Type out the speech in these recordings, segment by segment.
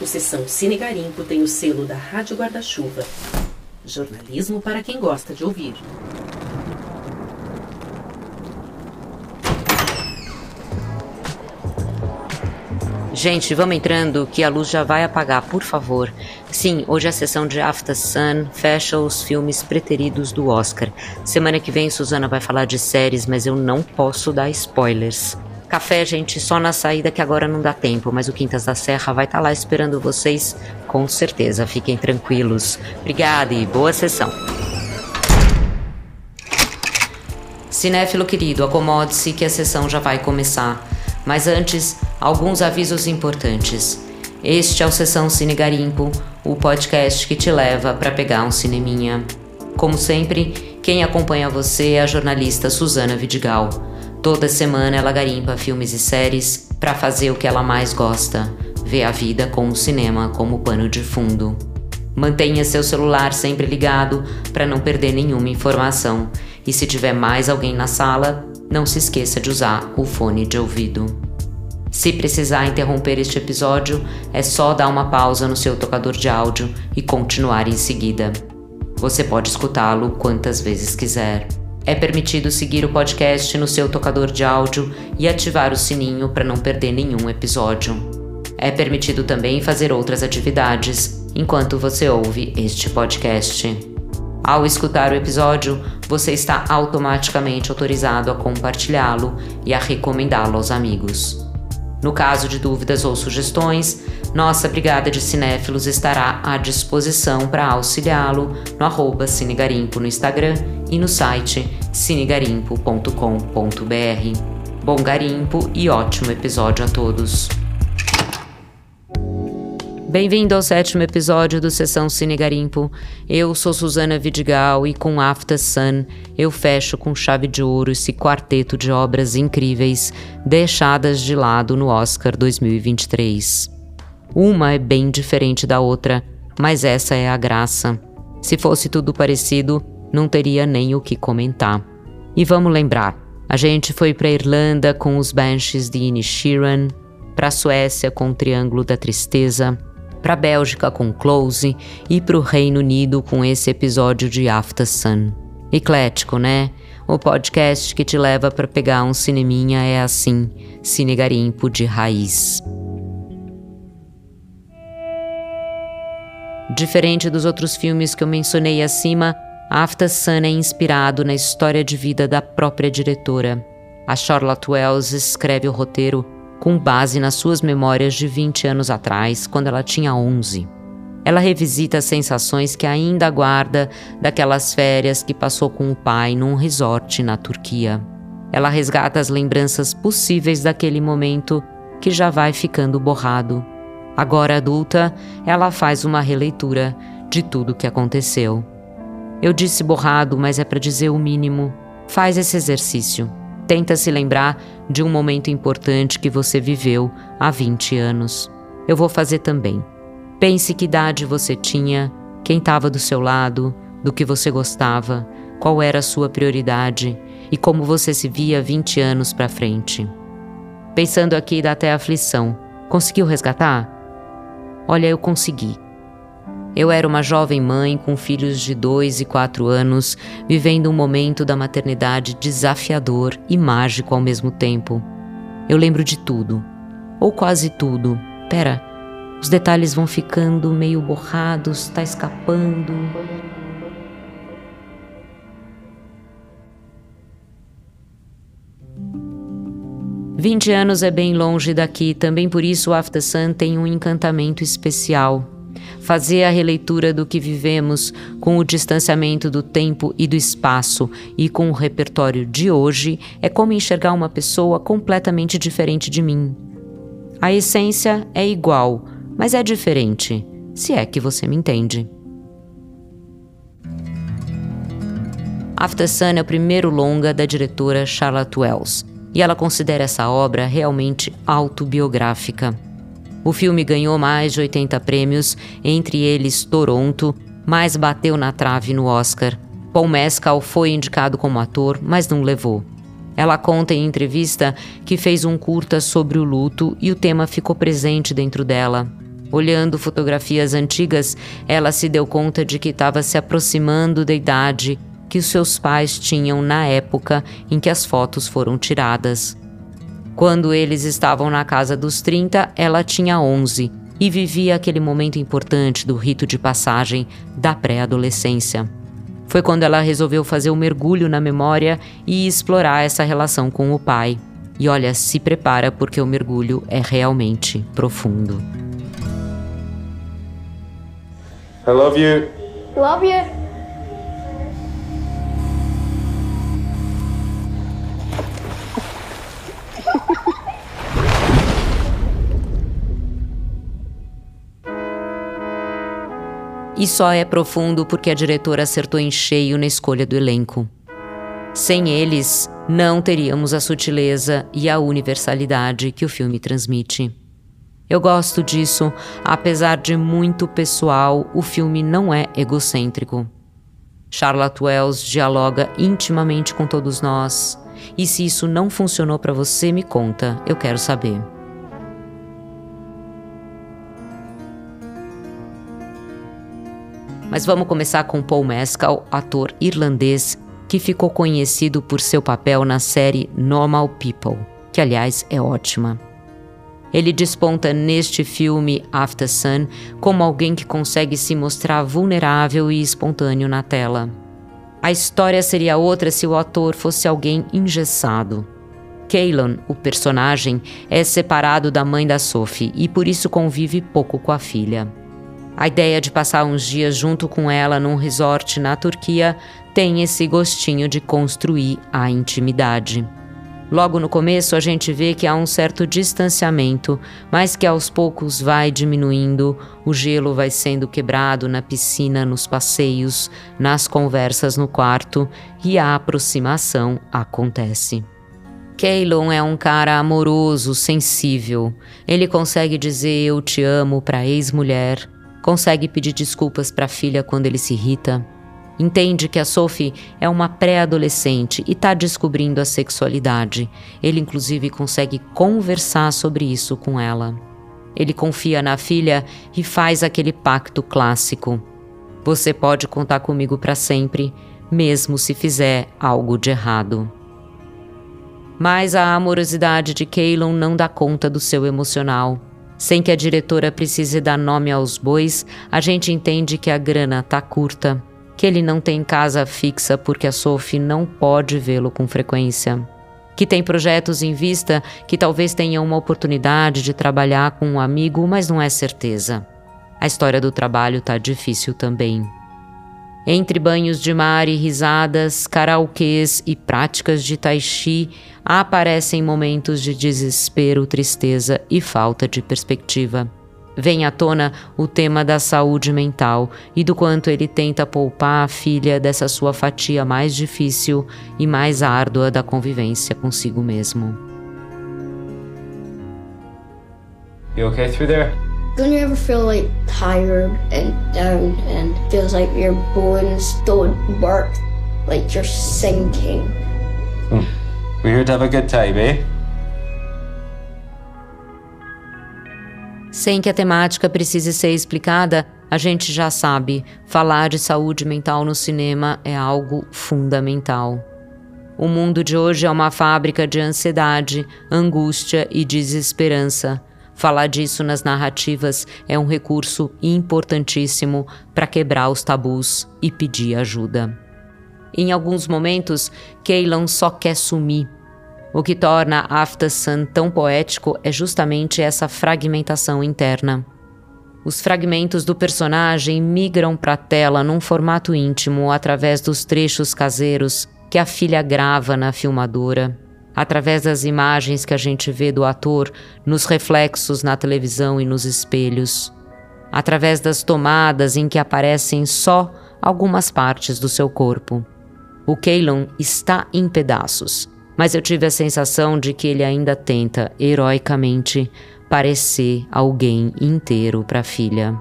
O Sessão Cine Garimpo tem o selo da Rádio Guarda-Chuva. Jornalismo para quem gosta de ouvir. Gente, vamos entrando que a luz já vai apagar, por favor. Sim, hoje é a sessão de After Sun fecha os filmes preteridos do Oscar. Semana que vem Suzana vai falar de séries, mas eu não posso dar spoilers. Café, gente, só na saída que agora não dá tempo, mas o Quintas da Serra vai estar tá lá esperando vocês, com certeza. Fiquem tranquilos. Obrigada e boa sessão. Cinéfilo querido, acomode-se que a sessão já vai começar. Mas antes, alguns avisos importantes. Este é o Sessão Cine Garimpo, o podcast que te leva para pegar um cineminha. Como sempre, quem acompanha você é a jornalista Suzana Vidigal. Toda semana ela garimpa filmes e séries para fazer o que ela mais gosta, ver a vida com o cinema como pano de fundo. Mantenha seu celular sempre ligado para não perder nenhuma informação. E se tiver mais alguém na sala, não se esqueça de usar o fone de ouvido. Se precisar interromper este episódio, é só dar uma pausa no seu tocador de áudio e continuar em seguida. Você pode escutá-lo quantas vezes quiser. É permitido seguir o podcast no seu tocador de áudio e ativar o sininho para não perder nenhum episódio. É permitido também fazer outras atividades enquanto você ouve este podcast. Ao escutar o episódio, você está automaticamente autorizado a compartilhá-lo e a recomendá-lo aos amigos. No caso de dúvidas ou sugestões, nossa Brigada de Cinéfilos estará à disposição para auxiliá-lo no arroba Cinegarimpo no Instagram e no site cinegarimpo.com.br. Bom garimpo e ótimo episódio a todos! Bem-vindo ao sétimo episódio do Sessão Cine Garimpo. Eu sou Suzana Vidigal e com After Sun eu fecho com chave de ouro esse quarteto de obras incríveis deixadas de lado no Oscar 2023. Uma é bem diferente da outra, mas essa é a graça. Se fosse tudo parecido, não teria nem o que comentar. E vamos lembrar, a gente foi para Irlanda com os Banshees de Inishiran, para a Suécia com o Triângulo da Tristeza, para a Bélgica com Close e para o Reino Unido com esse episódio de After Sun. Eclético, né? O podcast que te leva para pegar um cineminha é assim, Cine Garimpo de raiz. Diferente dos outros filmes que eu mencionei acima, After Sun é inspirado na história de vida da própria diretora. A Charlotte Wells escreve o roteiro com base nas suas memórias de 20 anos atrás, quando ela tinha 11. Ela revisita as sensações que ainda guarda daquelas férias que passou com o pai num resort na Turquia. Ela resgata as lembranças possíveis daquele momento que já vai ficando borrado. Agora adulta, ela faz uma releitura de tudo o que aconteceu. Eu disse borrado, mas é para dizer o mínimo. Faz esse exercício. Tenta se lembrar de um momento importante que você viveu há 20 anos. Eu vou fazer também. Pense que idade você tinha, quem estava do seu lado, do que você gostava, qual era a sua prioridade e como você se via 20 anos para frente. Pensando aqui dá até aflição. Conseguiu resgatar? Olha, eu consegui. Eu era uma jovem mãe com filhos de dois e quatro anos, vivendo um momento da maternidade desafiador e mágico ao mesmo tempo. Eu lembro de tudo, ou quase tudo. Pera, os detalhes vão ficando meio borrados, tá escapando. Vinte anos é bem longe daqui, também por isso o After Sun tem um encantamento especial. Fazer a releitura do que vivemos com o distanciamento do tempo e do espaço e com o repertório de hoje é como enxergar uma pessoa completamente diferente de mim. A essência é igual, mas é diferente, se é que você me entende. After Sun é o primeiro longa da diretora Charlotte Wells, e ela considera essa obra realmente autobiográfica. O filme ganhou mais de 80 prêmios, entre eles Toronto, mas bateu na trave no Oscar. Paul Mescal foi indicado como ator, mas não levou. Ela conta em entrevista que fez um curta sobre o luto e o tema ficou presente dentro dela. Olhando fotografias antigas, ela se deu conta de que estava se aproximando da idade que os seus pais tinham na época em que as fotos foram tiradas. Quando eles estavam na casa dos 30, ela tinha 11 e vivia aquele momento importante do rito de passagem da pré-adolescência. Foi quando ela resolveu fazer o um mergulho na memória e explorar essa relação com o pai. E olha, se prepara porque o mergulho é realmente profundo. I love you. Love you. E só é profundo porque a diretora acertou em cheio na escolha do elenco. Sem eles, não teríamos a sutileza e a universalidade que o filme transmite. Eu gosto disso, apesar de muito pessoal, o filme não é egocêntrico. Charlotte Wells dialoga intimamente com todos nós, e se isso não funcionou para você, me conta, eu quero saber. Mas vamos começar com Paul Mescal, ator irlandês que ficou conhecido por seu papel na série Normal People, que aliás é ótima. Ele desponta neste filme After Sun como alguém que consegue se mostrar vulnerável e espontâneo na tela. A história seria outra se o ator fosse alguém engessado. Kaylon, o personagem, é separado da mãe da Sophie e por isso convive pouco com a filha. A ideia de passar uns dias junto com ela num resort na Turquia tem esse gostinho de construir a intimidade. Logo no começo, a gente vê que há um certo distanciamento, mas que aos poucos vai diminuindo, o gelo vai sendo quebrado na piscina, nos passeios, nas conversas no quarto e a aproximação acontece. Keylon é um cara amoroso, sensível. Ele consegue dizer eu te amo para ex-mulher, consegue pedir desculpas para a filha quando ele se irrita Entende que a Sophie é uma pré-adolescente e está descobrindo a sexualidade. Ele, inclusive, consegue conversar sobre isso com ela. Ele confia na filha e faz aquele pacto clássico. Você pode contar comigo para sempre, mesmo se fizer algo de errado. Mas a amorosidade de Kaylon não dá conta do seu emocional. Sem que a diretora precise dar nome aos bois, a gente entende que a grana tá curta que ele não tem casa fixa porque a Sophie não pode vê-lo com frequência, que tem projetos em vista que talvez tenha uma oportunidade de trabalhar com um amigo, mas não é certeza. A história do trabalho tá difícil também. Entre banhos de mar e risadas, karaokês e práticas de tai chi, aparecem momentos de desespero, tristeza e falta de perspectiva vem à tona o tema da saúde mental e do quanto ele tenta poupar a filha dessa sua fatia mais difícil e mais árdua da convivência consigo mesmo. You okay through there? Don't you ever feel like tired and down and feels like your bones don't work, like you're sinking? Hmm. We're here to have a good time, eh? Sem que a temática precise ser explicada, a gente já sabe, falar de saúde mental no cinema é algo fundamental. O mundo de hoje é uma fábrica de ansiedade, angústia e desesperança. Falar disso nas narrativas é um recurso importantíssimo para quebrar os tabus e pedir ajuda. Em alguns momentos, Keylon só quer sumir o que torna After Sun tão poético é justamente essa fragmentação interna. Os fragmentos do personagem migram para a tela num formato íntimo através dos trechos caseiros que a filha grava na filmadora, através das imagens que a gente vê do ator nos reflexos na televisão e nos espelhos, através das tomadas em que aparecem só algumas partes do seu corpo. O Keylon está em pedaços mas eu tive a sensação de que ele ainda tenta, heroicamente, parecer alguém inteiro para a filha.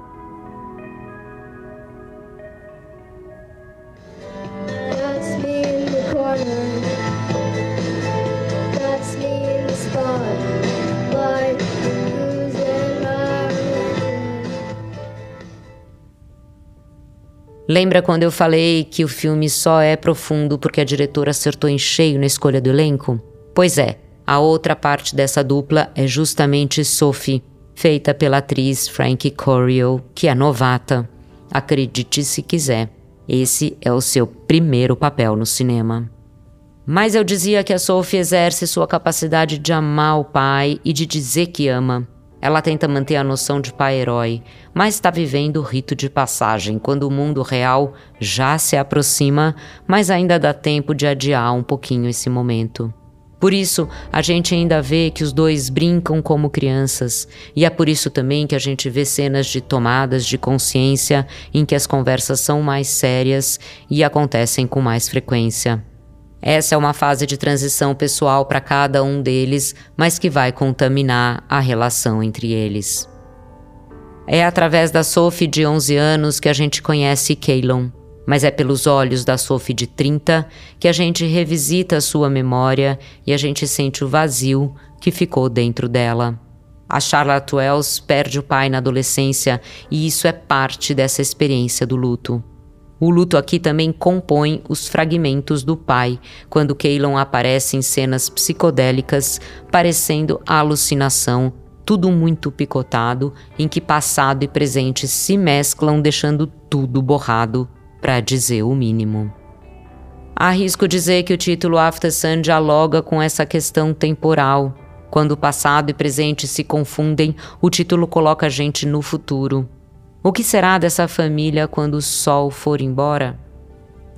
Lembra quando eu falei que o filme só é profundo porque a diretora acertou em cheio na escolha do elenco? Pois é, a outra parte dessa dupla é justamente Sophie, feita pela atriz Frankie Corio, que é novata. Acredite se quiser, esse é o seu primeiro papel no cinema. Mas eu dizia que a Sophie exerce sua capacidade de amar o pai e de dizer que ama. Ela tenta manter a noção de pai-herói, mas está vivendo o rito de passagem quando o mundo real já se aproxima, mas ainda dá tempo de adiar um pouquinho esse momento. Por isso, a gente ainda vê que os dois brincam como crianças, e é por isso também que a gente vê cenas de tomadas de consciência em que as conversas são mais sérias e acontecem com mais frequência. Essa é uma fase de transição pessoal para cada um deles, mas que vai contaminar a relação entre eles. É através da Sophie de 11 anos que a gente conhece Keylon, mas é pelos olhos da Sophie de 30 que a gente revisita sua memória e a gente sente o vazio que ficou dentro dela. A Charlotte Wells perde o pai na adolescência e isso é parte dessa experiência do luto. O luto aqui também compõe os fragmentos do pai, quando Keylon aparece em cenas psicodélicas, parecendo alucinação, tudo muito picotado, em que passado e presente se mesclam, deixando tudo borrado, para dizer o mínimo. Arrisco dizer que o título After Sun dialoga com essa questão temporal. Quando passado e presente se confundem, o título coloca a gente no futuro. O que será dessa família quando o sol for embora?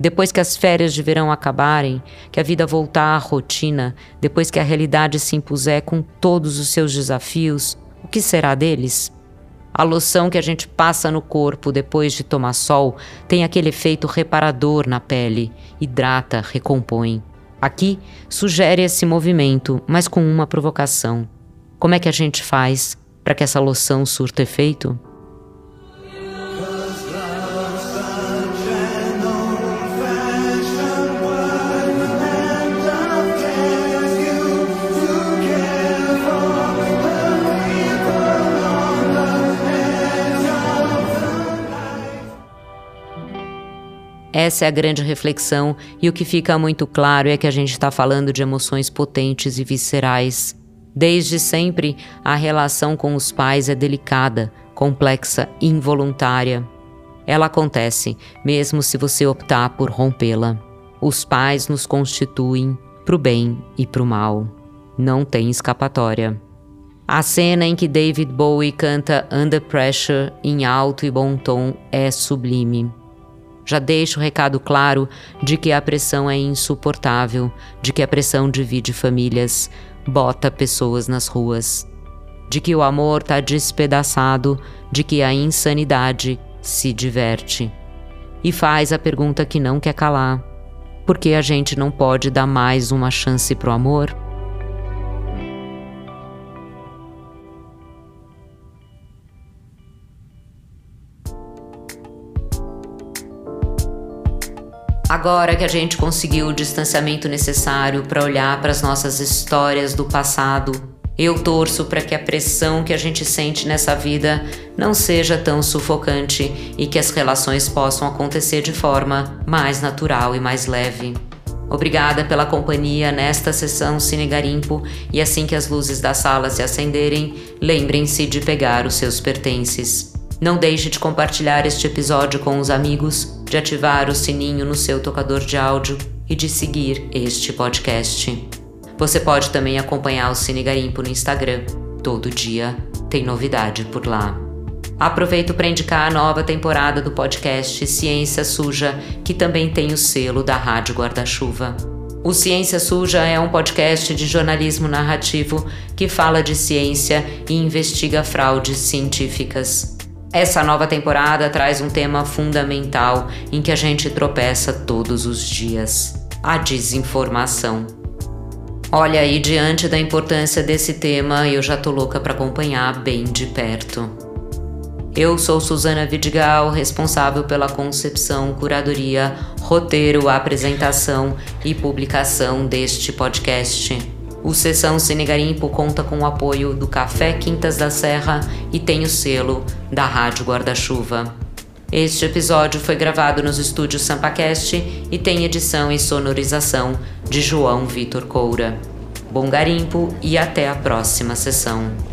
Depois que as férias de verão acabarem, que a vida voltar à rotina, depois que a realidade se impuser com todos os seus desafios, o que será deles? A loção que a gente passa no corpo depois de tomar sol tem aquele efeito reparador na pele, hidrata, recompõe. Aqui sugere esse movimento, mas com uma provocação. Como é que a gente faz para que essa loção surta efeito? Essa é a grande reflexão, e o que fica muito claro é que a gente está falando de emoções potentes e viscerais. Desde sempre, a relação com os pais é delicada, complexa, involuntária. Ela acontece, mesmo se você optar por rompê-la. Os pais nos constituem para o bem e para o mal. Não tem escapatória. A cena em que David Bowie canta Under Pressure em alto e bom tom é sublime. Já deixo o recado claro de que a pressão é insuportável, de que a pressão divide famílias, bota pessoas nas ruas, de que o amor está despedaçado, de que a insanidade se diverte. E faz a pergunta que não quer calar: por que a gente não pode dar mais uma chance pro amor? Agora que a gente conseguiu o distanciamento necessário para olhar para as nossas histórias do passado, eu torço para que a pressão que a gente sente nessa vida não seja tão sufocante e que as relações possam acontecer de forma mais natural e mais leve. Obrigada pela companhia nesta sessão Cine Garimpo e assim que as luzes da sala se acenderem, lembrem-se de pegar os seus pertences. Não deixe de compartilhar este episódio com os amigos, de ativar o sininho no seu tocador de áudio e de seguir este podcast. Você pode também acompanhar o Cine Garimpo no Instagram. Todo dia tem novidade por lá. Aproveito para indicar a nova temporada do podcast Ciência Suja, que também tem o selo da Rádio Guarda-Chuva. O Ciência Suja é um podcast de jornalismo narrativo que fala de ciência e investiga fraudes científicas. Essa nova temporada traz um tema fundamental em que a gente tropeça todos os dias: a desinformação. Olha aí, diante da importância desse tema, eu já tô louca para acompanhar bem de perto. Eu sou Suzana Vidigal, responsável pela concepção, curadoria, roteiro, apresentação e publicação deste podcast. O Sessão Cine Garimpo conta com o apoio do Café Quintas da Serra e tem o selo da Rádio Guarda-Chuva. Este episódio foi gravado nos estúdios Sampacast e tem edição e sonorização de João Vitor Coura. Bom garimpo e até a próxima sessão.